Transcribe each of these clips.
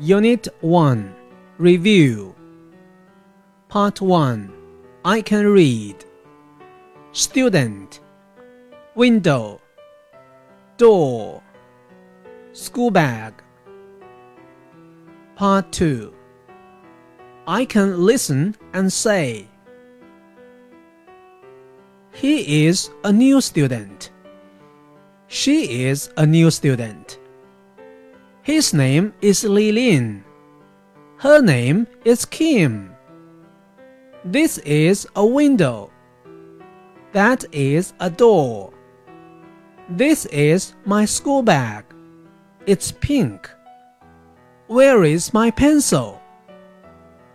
Unit 1 Review. Part 1 I can read. Student Window. Door School bag. Part 2 I can listen and say. He is a new student. She is a new student. His name is Li Lin. Her name is Kim. This is a window. That is a door. This is my school bag. It's pink. Where is my pencil?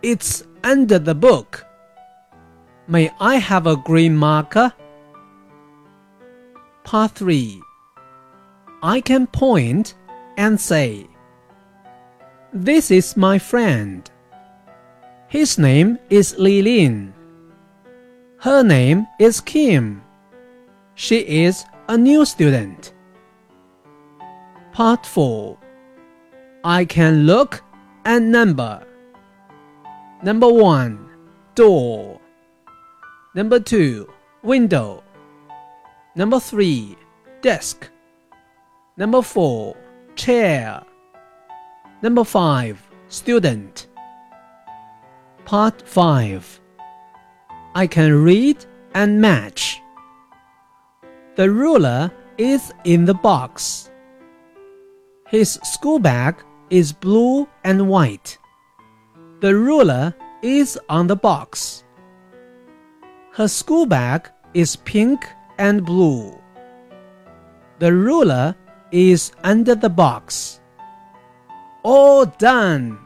It's under the book. May I have a green marker? Part 3 I can point and say, This is my friend. His name is Li Lin. Her name is Kim. She is a new student. Part 4 I can look and number. Number 1 Door. Number 2 Window. Number 3 Desk. Number 4 Chair. Number 5 Student. Part 5 I can read and match. The ruler is in the box. His school bag is blue and white. The ruler is on the box. Her school bag is pink and blue. The ruler is under the box. All done!